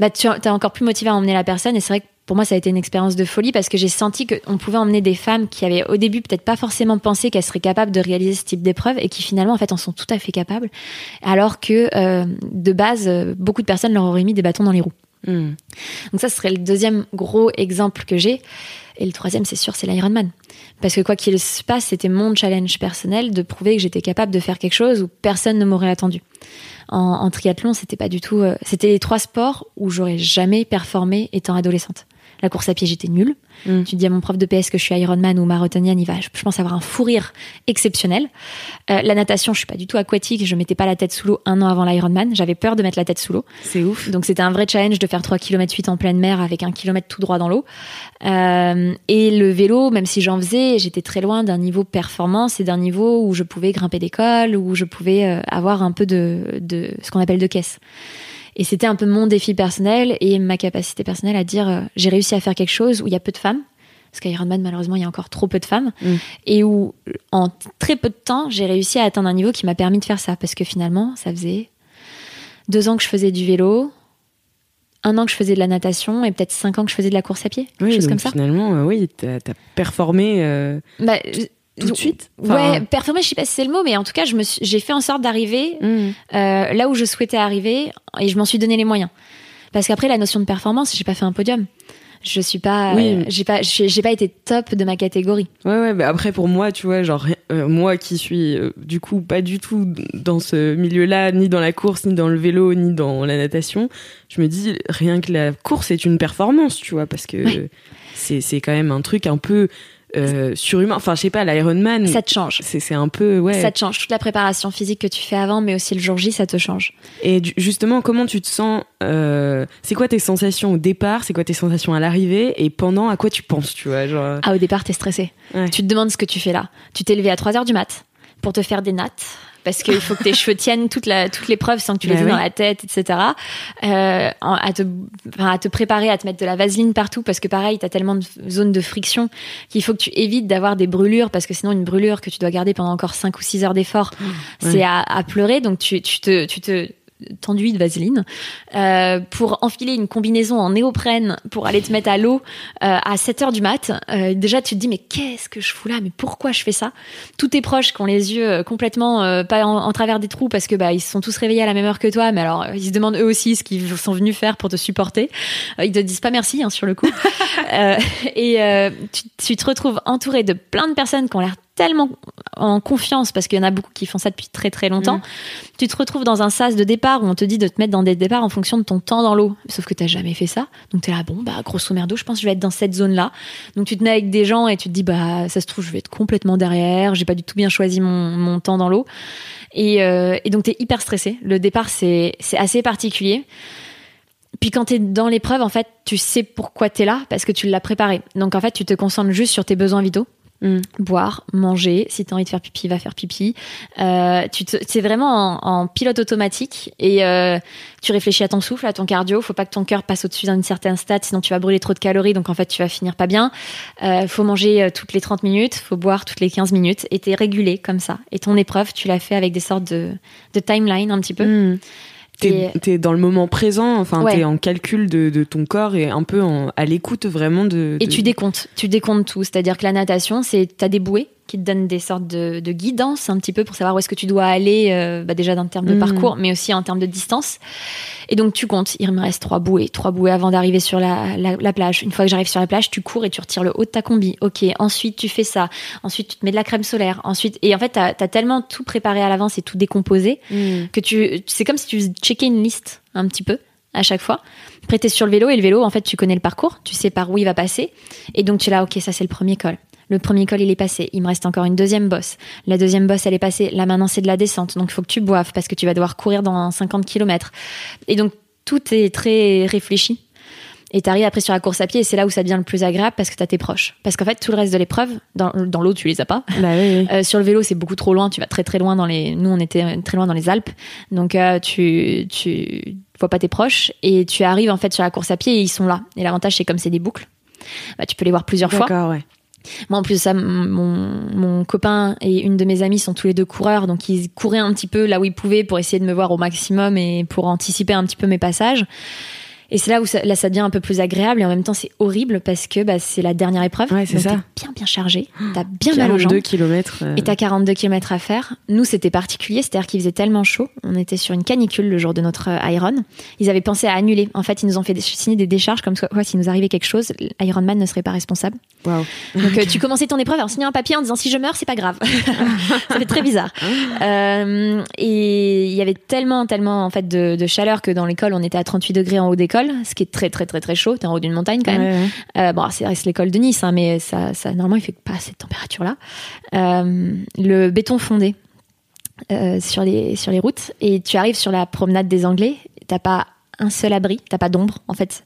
Bah, tu es encore plus motivé à emmener la personne et c'est vrai que pour moi, ça a été une expérience de folie parce que j'ai senti qu'on pouvait emmener des femmes qui avaient au début peut-être pas forcément pensé qu'elles seraient capables de réaliser ce type d'épreuve et qui finalement, en fait, en sont tout à fait capables. Alors que euh, de base, beaucoup de personnes leur auraient mis des bâtons dans les roues. Hmm. Donc ça, ce serait le deuxième gros exemple que j'ai. Et le troisième, c'est sûr, c'est l'Ironman. Parce que quoi qu'il se passe, c'était mon challenge personnel de prouver que j'étais capable de faire quelque chose où personne ne m'aurait attendu. En, en triathlon, c'était pas du tout. Euh, c'était les trois sports où j'aurais jamais performé étant adolescente. La course à pied, j'étais nulle. Mm. Tu dis à mon prof de PS que je suis Ironman ou marathonienne, il va, je pense, avoir un fou rire exceptionnel. Euh, la natation, je suis pas du tout aquatique. Je mettais pas la tête sous l'eau un an avant l'Ironman. J'avais peur de mettre la tête sous l'eau. C'est ouf. Donc c'était un vrai challenge de faire 3 km 8 en pleine mer avec un kilomètre tout droit dans l'eau. Euh, et le vélo, même si j'en faisais, j'étais très loin d'un niveau performance et d'un niveau où je pouvais grimper des cols, où je pouvais euh, avoir un peu de, de ce qu'on appelle de caisse. Et c'était un peu mon défi personnel et ma capacité personnelle à dire euh, j'ai réussi à faire quelque chose où il y a peu de femmes. Parce qu'à Ironman, malheureusement, il y a encore trop peu de femmes. Mm. Et où, en très peu de temps, j'ai réussi à atteindre un niveau qui m'a permis de faire ça. Parce que finalement, ça faisait deux ans que je faisais du vélo, un an que je faisais de la natation et peut-être cinq ans que je faisais de la course à pied. Oui, comme ça. finalement, euh, oui, tu as, performé. Euh, bah, tout de suite Ouais, performer, je sais pas si c'est le mot, mais en tout cas, je me j'ai fait en sorte d'arriver mm. euh, là où je souhaitais arriver et je m'en suis donné les moyens. Parce qu'après, la notion de performance, j'ai pas fait un podium. Je suis pas, oui. euh, j'ai pas, j'ai pas été top de ma catégorie. Ouais, ouais, mais après pour moi, tu vois, genre euh, moi qui suis euh, du coup pas du tout dans ce milieu-là, ni dans la course, ni dans le vélo, ni dans la natation, je me dis rien que la course est une performance, tu vois, parce que c'est c'est quand même un truc un peu euh, surhumain. Enfin, je sais pas, l'Ironman. Ça te change. C'est un peu, ouais. Ça te change. Toute la préparation physique que tu fais avant, mais aussi le jour J, ça te change. Et justement, comment tu te sens euh, C'est quoi tes sensations au départ? C'est quoi tes sensations à l'arrivée? Et pendant, à quoi tu penses, tu vois genre... Ah, au départ, t'es stressé. Tu te demandes ce que tu fais là. Tu t'es levé à 3 heures du mat pour te faire des nattes parce qu'il faut que tes cheveux tiennent toute la, toute l'épreuve sans que tu les Bah aies oui. dans la tête, etc. Euh, à te, enfin, à te préparer à te mettre de la vaseline partout parce que pareil, t'as tellement de zones de friction qu'il faut que tu évites d'avoir des brûlures parce que sinon une brûlure que tu dois garder pendant encore 5 ou 6 heures d'effort, c'est à, à pleurer. Donc tu, tu te, tu te t'enduis de vaseline euh, pour enfiler une combinaison en néoprène pour aller te mettre à l'eau euh, à 7 heures du mat. Euh, déjà, tu te dis mais qu'est-ce que je fous là? Mais pourquoi je fais ça? Tous tes proches qui ont les yeux complètement pas en, en travers des trous parce que bah ils se sont tous réveillés à la même heure que toi, mais alors ils se demandent eux aussi ce qu'ils sont venus faire pour te supporter. Ils te disent pas merci hein, sur le coup. (laughs) Et tu, tu te retrouves entouré de plein de personnes qui ont l'air tellement en confiance parce qu'il y en a beaucoup qui font ça depuis très très longtemps. Tu te retrouves dans un sas de départ où on te dit de te mettre dans des départs en fonction de ton temps dans l'eau. Sauf que t'as jamais fait ça. Donc t'es là, bon, bah, grosso merdo, je pense que je vais être dans cette zone-là. Donc tu te mets avec des gens et tu te dis, bah, ça se trouve, je vais être complètement derrière. J'ai pas du tout bien choisi mon, mon temps dans l'eau. Et, euh, et donc t'es hyper stressé. Le départ, c'est, c'est assez particulier. Puis quand t'es dans l'épreuve, en fait, tu sais pourquoi t'es là parce que tu l'as préparé. Donc en fait, tu te concentres juste sur tes besoins vitaux Mm. boire, manger. Si t'as envie de faire pipi, va faire pipi. Euh, tu c'est vraiment en, en pilote automatique et euh, tu réfléchis à ton souffle, à ton cardio. Faut pas que ton cœur passe au-dessus d'un certain stade, sinon tu vas brûler trop de calories. Donc en fait, tu vas finir pas bien. Euh, faut manger euh, toutes les 30 minutes, faut boire toutes les 15 minutes et t'es régulé comme ça. Et ton épreuve, tu l'as fait avec des sortes de, de timeline un petit peu. Mm. T'es Et- dans le moment présent, enfin Ouais. t'es en calcul de, de ton corps et un peu en- à l'écoute vraiment de. Et tu décomptes, tu décomptes tout. C'est-à-dire que la natation, c'est t'as des bouées qui te donnent des sortes de, de guidance un petit peu pour savoir où est-ce que tu dois aller, euh, bah déjà dans le terme de Mhm. parcours, mais aussi en termes de distance. Et donc tu comptes. Il me reste trois bouées, trois bouées avant d'arriver sur la, la, la plage. Une fois que j'arrive sur la plage, tu cours et tu retires le haut de ta combi. Ok. Ensuite tu fais ça. Ensuite tu te mets de la crème solaire. Ensuite et en fait t'as as tellement tout préparé à l'avance et tout décomposé Mm. que tu c'est comme si tu checkais une liste un petit peu à chaque fois. Après t'es sur le vélo et le vélo en fait tu connais le parcours, tu sais par où il va passer et donc tu es là ok ça c'est le premier col. Le premier col il est passé, il me reste encore une deuxième bosse. La deuxième bosse elle est passée, là maintenant c'est de la descente donc il faut que tu boives parce que tu vas devoir courir dans 50 km. Et donc tout est très réfléchi. Et t'arrives après sur la course à pied et c'est là où ça devient le plus agréable parce que t'as tes proches. Parce qu'en fait tout le reste de l'épreuve, dans, dans l'eau tu les as pas. Bah oui, oui. Euh, sur le vélo, c'est beaucoup trop loin. Tu vas très très loin dans les. Nous, on était très loin dans les Alpes, donc euh, tu tu vois pas tes proches et tu arrives en fait sur la course à pied et ils sont là. Et l'avantage, c'est comme c'est des boucles, bah, tu peux les voir plusieurs fois. D'accord, ouais. Moi, en plus de ça, mon, mon copain et une de mes amies sont tous les deux coureurs, donc ils couraient un petit peu là où ils pouvaient pour essayer de me voir au maximum et pour anticiper un petit peu mes passages. Et c'est là où ça, là, ça devient un peu plus agréable et en même temps, c'est horrible parce que bah, c'est la dernière épreuve. Ouais, c'est ça. t'es bien bien chargé, t'as (gasps) bien mal aux 42 jambes. km. Et t'as 42 km à faire. Nous, c'était particulier, c'est-à-dire qu'il faisait tellement chaud. On était sur une canicule le jour de notre euh, Iron. Ils avaient pensé à annuler. En fait, ils nous ont fait signer des décharges comme quoi, s'il nous arrivait quelque chose, Ironman ne serait pas responsable. Waouh. Donc, euh, (laughs) tu commençais ton épreuve en signant un papier en disant si je meurs, c'est pas grave. (laughs) ça fait très bizarre. Euh, et il y avait tellement, tellement en fait de, de chaleur que dans l'école, on était à 38 degrés en haut d'école, ce qui est très, très, très, très chaud. T'es en haut d'une montagne quand même. Ouais, ouais. Euh, bon, c'est reste l'école de Nice, hein, mais ça, ça, normalement, il fait pas cette température-là. Euh, le béton fondé euh, sur les sur les routes et tu arrives sur la promenade des Anglais, t'as pas un seul abri, t'as pas d'ombre en fait.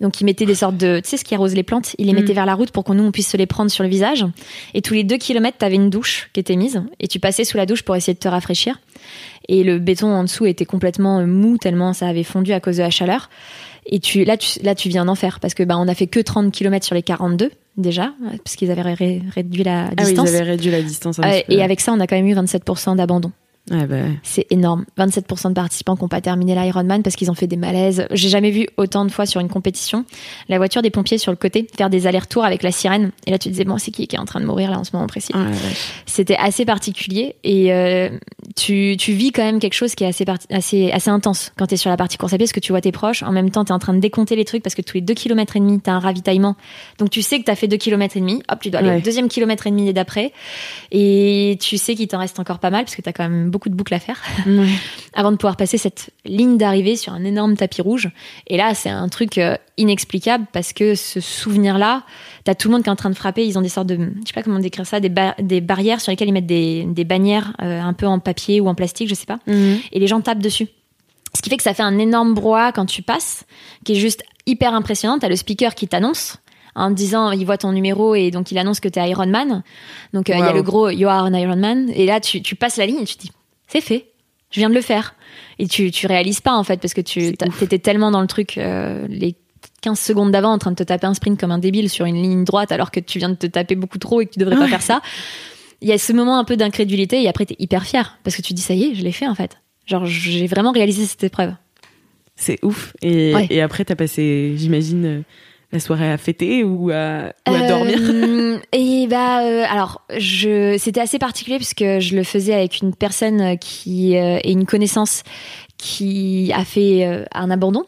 Donc ils mettaient des sortes de, tu sais ce qui arrose les plantes, ils les Mm. mettaient vers la route pour qu'on nous on puisse se les prendre sur le visage. Et tous les deux kilomètres, t'avais une douche qui était mise et tu passais sous la douche pour essayer de te rafraîchir. Et le béton en dessous était complètement mou tellement ça avait fondu à cause de la chaleur. Et tu, là, tu, là, tu viens d'en faire parce que bah, on a fait que 30 km sur les 42 déjà, parce qu'ils avaient ré- réduit la Ah oui, ils distance. avaient réduit la distance un Ouais, peu. et avec ça, on a quand même eu 27% d'abandon. Ouais, bah, ouais. C'est énorme. 27% de participants qui n'ont pas terminé l'Ironman parce qu'ils ont fait des malaises. J'ai jamais vu autant de fois sur une compétition la voiture des pompiers sur le côté faire des allers-retours avec la sirène. Et là, tu te disais, bon, c'est qui qui est en train de mourir là en ce moment précis? Ah, vache. C'était assez particulier et euh, tu, tu vis quand même quelque chose qui est assez, parti- assez, assez intense quand tu es sur la partie course à pied parce que tu vois tes proches. En même temps, tu es en train de décompter les trucs parce que tous les 2 km et demi, tu as un ravitaillement. Donc tu sais que tu as fait 2 km et demi. Hop, tu dois aller Ouais. au deuxième kilomètre et demi d'après. Et tu sais qu'il t'en reste encore pas mal parce que tu as quand même beaucoup de boucles à faire Ouais. (laughs) avant de pouvoir passer cette ligne d'arrivée sur un énorme tapis rouge. Et là, c'est un truc euh, inexplicable parce que ce souvenir-là, t'as tout le monde qui est en train de frapper. Ils ont des sortes de, je sais pas comment décrire ça, des, ba- des barrières sur lesquelles ils mettent des, des bannières euh, un peu en papier ou en plastique, je sais pas. Mhm. Et les gens tapent dessus. Ce qui fait que ça fait un énorme brouhaha quand tu passes, qui est juste hyper impressionnant. T'as le speaker qui t'annonce en disant, il voit ton numéro et donc il annonce que t'es Iron Man. Donc euh, il y a le gros You are an Iron Man. Et là, tu, tu passes la ligne et tu te dis, c'est fait. Je viens de le faire. Et tu, tu réalises pas, en fait, parce que tu t'étais tellement dans le truc euh, les 15 secondes d'avant en train de te taper un sprint comme un débile sur une ligne droite alors que tu viens de te taper beaucoup trop et que tu devrais pas faire ça. Il y a ce moment un peu d'incrédulité et après t'es hyper fier parce que tu dis ça y est, je l'ai fait en fait. Genre j'ai vraiment réalisé cette épreuve. C'est ouf. Et, Ouais. et après, t'as passé, j'imagine, euh, la soirée à fêter ou à, ou à Euh, dormir. Et bah euh, alors je c'était assez particulier puisque je le faisais avec une personne qui euh, est une connaissance qui a fait un abandon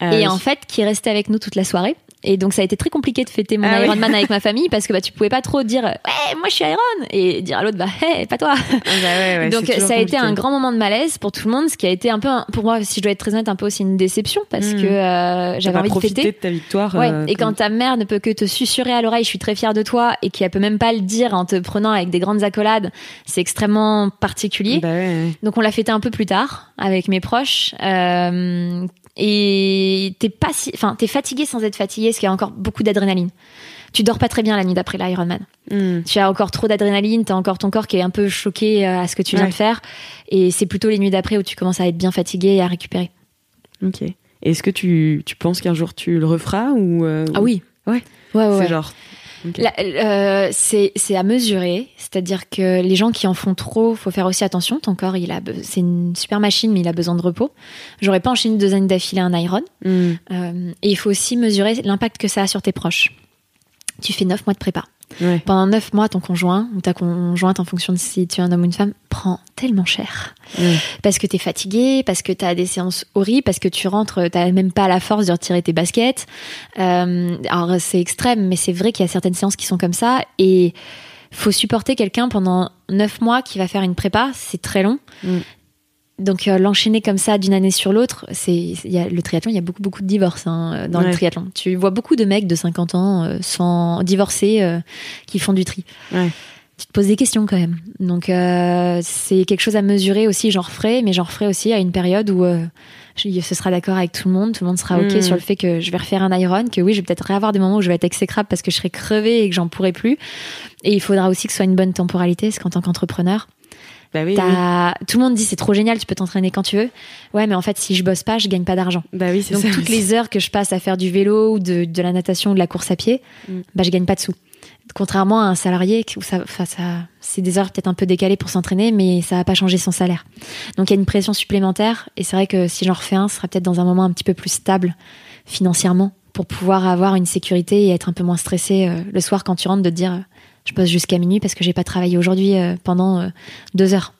et oui. en fait qui est resté avec nous toute la soirée. Et donc ça a été très compliqué de fêter mon Ah oui. Ironman avec (laughs) ma famille parce que bah tu pouvais pas trop dire ouais moi je suis Iron et dire à l'autre bah hey, pas toi. Ah bah ouais, ouais, donc ça a été un grand moment de malaise pour tout le monde, ce qui a été un peu un- pour moi si je dois être très honnête un peu aussi une déception parce Mm. que euh, j'avais envie de fêter. de ta victoire. Ouais, euh, et quand ta mère ne peut que te susurrer à l'oreille, je suis très fière de toi, et qu'elle peut même pas le dire en te prenant avec des grandes accolades, c'est extrêmement particulier. Bah ouais. Donc on l'a fêté un peu plus tard avec mes proches. Euh, et t'es pas si, enfin t'es fatigué sans être fatigué, parce qu'il y a encore beaucoup d'adrénaline. Tu dors pas très bien la nuit d'après l'Ironman. Hmm. Tu as encore trop d'adrénaline, t'as encore ton corps qui est un peu choqué euh, à ce que tu viens Ouais. de faire, et c'est plutôt les nuits d'après où tu commences à être bien fatigué et à récupérer. Ok. Est-ce que tu, tu penses qu'un jour tu le referas ou euh, Ah oui. Ouais. Ouais, ouais. C'est ouais. genre. Euh, c'est à mesurer, c'est-à-dire que les gens qui en font trop, faut faire aussi attention. Ton corps, il a, c'est une super machine, mais il a besoin de repos. J'aurais pas enchaîné deux années d'affilée un Iron. Hmm. Euh, et il faut aussi mesurer l'impact que ça a sur tes proches. Tu fais neuf mois de prépa. Ouais. Pendant neuf mois, ton conjoint ou ta conjointe, en fonction de si tu es un homme ou une femme, prend tellement cher. Ouais. Parce que t'es fatigué, parce que t'as des séances horribles, parce que tu rentres, t'as même pas la force de retirer tes baskets. Euh, alors c'est extrême, mais c'est vrai qu'il y a certaines séances qui sont comme ça. Et faut supporter quelqu'un pendant neuf mois qui va faire une prépa, c'est très long. Mm. Donc euh, l'enchaîner comme ça d'une année sur l'autre, c'est il y a le triathlon, il y a beaucoup beaucoup de divorces hein, dans Ouais. le triathlon. Tu vois beaucoup de mecs de 50 ans euh, sans divorcer euh, qui font du tri. Ouais. Tu te poses des questions quand même. Donc euh, c'est quelque chose à mesurer aussi, j'en referai, mais j'en referai aussi à une période où euh, je- ce sera d'accord avec tout le monde, tout le monde sera ok Mm. sur le fait que je vais refaire un Iron, que oui, je vais peut-être avoir des moments où je vais être exécrable parce que je serai crevée et que j'en pourrai plus. Et il faudra aussi que ce soit une bonne temporalité, parce qu'en tant qu'entrepreneur, Bah oui, oui. T'as- Tout le monde dit c'est trop génial, tu peux t'entraîner quand tu veux. Ouais, mais en fait, si je bosse pas, je gagne pas d'argent. Bah oui, Donc ça. toutes les heures que je passe à faire du vélo ou de, de la natation ou de la course à pied, Mm. bah je gagne pas de sous. Contrairement à un salarié où ça, enfin, ça c'est des heures peut-être un peu décalées pour s'entraîner, mais ça va pas changer son salaire. Donc il y a une pression supplémentaire et c'est vrai que si j'en refais un, ce sera peut-être dans un moment un petit peu plus stable financièrement pour pouvoir avoir une sécurité et être un peu moins stressé euh, le soir quand tu rentres de te dire euh, je bosse jusqu'à minuit parce que j'ai pas travaillé aujourd'hui euh, pendant euh, deux heures.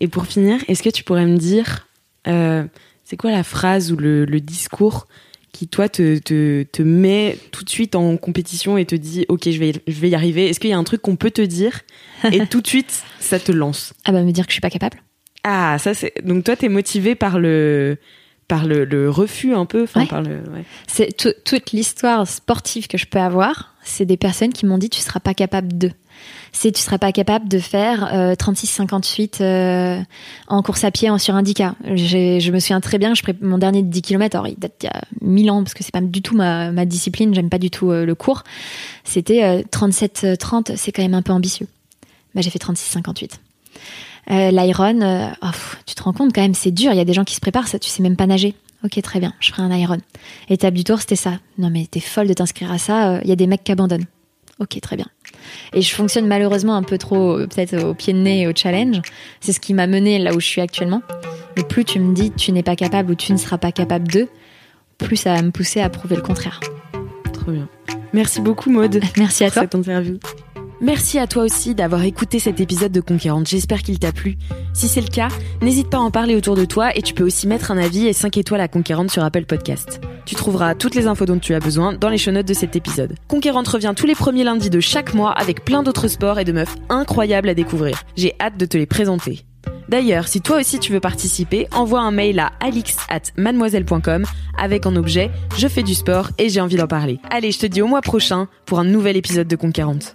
Et pour finir, est-ce que tu pourrais me dire, euh, c'est quoi la phrase ou le, le discours qui, toi, te, te, te met tout de suite en compétition et te dit, OK, je vais, je vais y arriver? Est-ce qu'il y a un truc qu'on peut te dire (laughs) et tout de suite, ça te lance? Ah bah me dire que je suis pas capable. Ah, ça, c'est. Donc, toi, t'es motivé par le, par le, le refus un peu Ouais. par le, ouais. C'est tout- toute l'histoire sportive que je peux avoir, c'est des personnes qui m'ont dit tu seras pas capable de. C'est tu seras pas capable de faire euh, 36-58 euh, en course à pied en sur indica. J'ai- Je me souviens très bien, je mon dernier 10 km, alors il date d'il y a 1000 ans parce que c'est pas du tout ma, ma discipline, j'aime pas du tout euh, le cours. C'était euh, 37-30, c'est quand même un peu ambitieux. Bah, j'ai fait 36-58. Euh, L'Iron, euh, oh, tu te rends compte quand même, c'est dur. Il y a des gens qui se préparent, ça, tu sais même pas nager. Ok, très bien, je ferai un Iron. Étape du tour, c'était ça. Non, mais t'es folle de t'inscrire à ça. euh, Il y a des mecs qui abandonnent. Ok, très bien. Et je fonctionne malheureusement un peu trop, peut-être au pied de nez et au challenge. C'est ce qui m'a mené là où je suis actuellement. Mais plus tu me dis tu n'es pas capable ou tu ne seras pas capable de, plus ça va me pousser à prouver le contraire. Trop bien. Merci beaucoup, Maude. (laughs) Merci à pour toi. cette interview. Merci à toi aussi d'avoir écouté cet épisode de Conquérante. J'espère qu'il t'a plu. Si c'est le cas, n'hésite pas à en parler autour de toi et tu peux aussi mettre un avis et 5 étoiles à Conquérante sur Apple Podcast. Tu trouveras toutes les infos dont tu as besoin dans les show notes de cet épisode. Conquérante revient tous les premiers lundis de chaque mois avec plein d'autres sports et de meufs incroyables à découvrir. J'ai hâte de te les présenter. D'ailleurs, si toi aussi tu veux participer, envoie un mail à alix at mademoiselle.com avec en objet Je fais du sport et j'ai envie d'en parler. Allez, je te dis au mois prochain pour un nouvel épisode de Conquérante.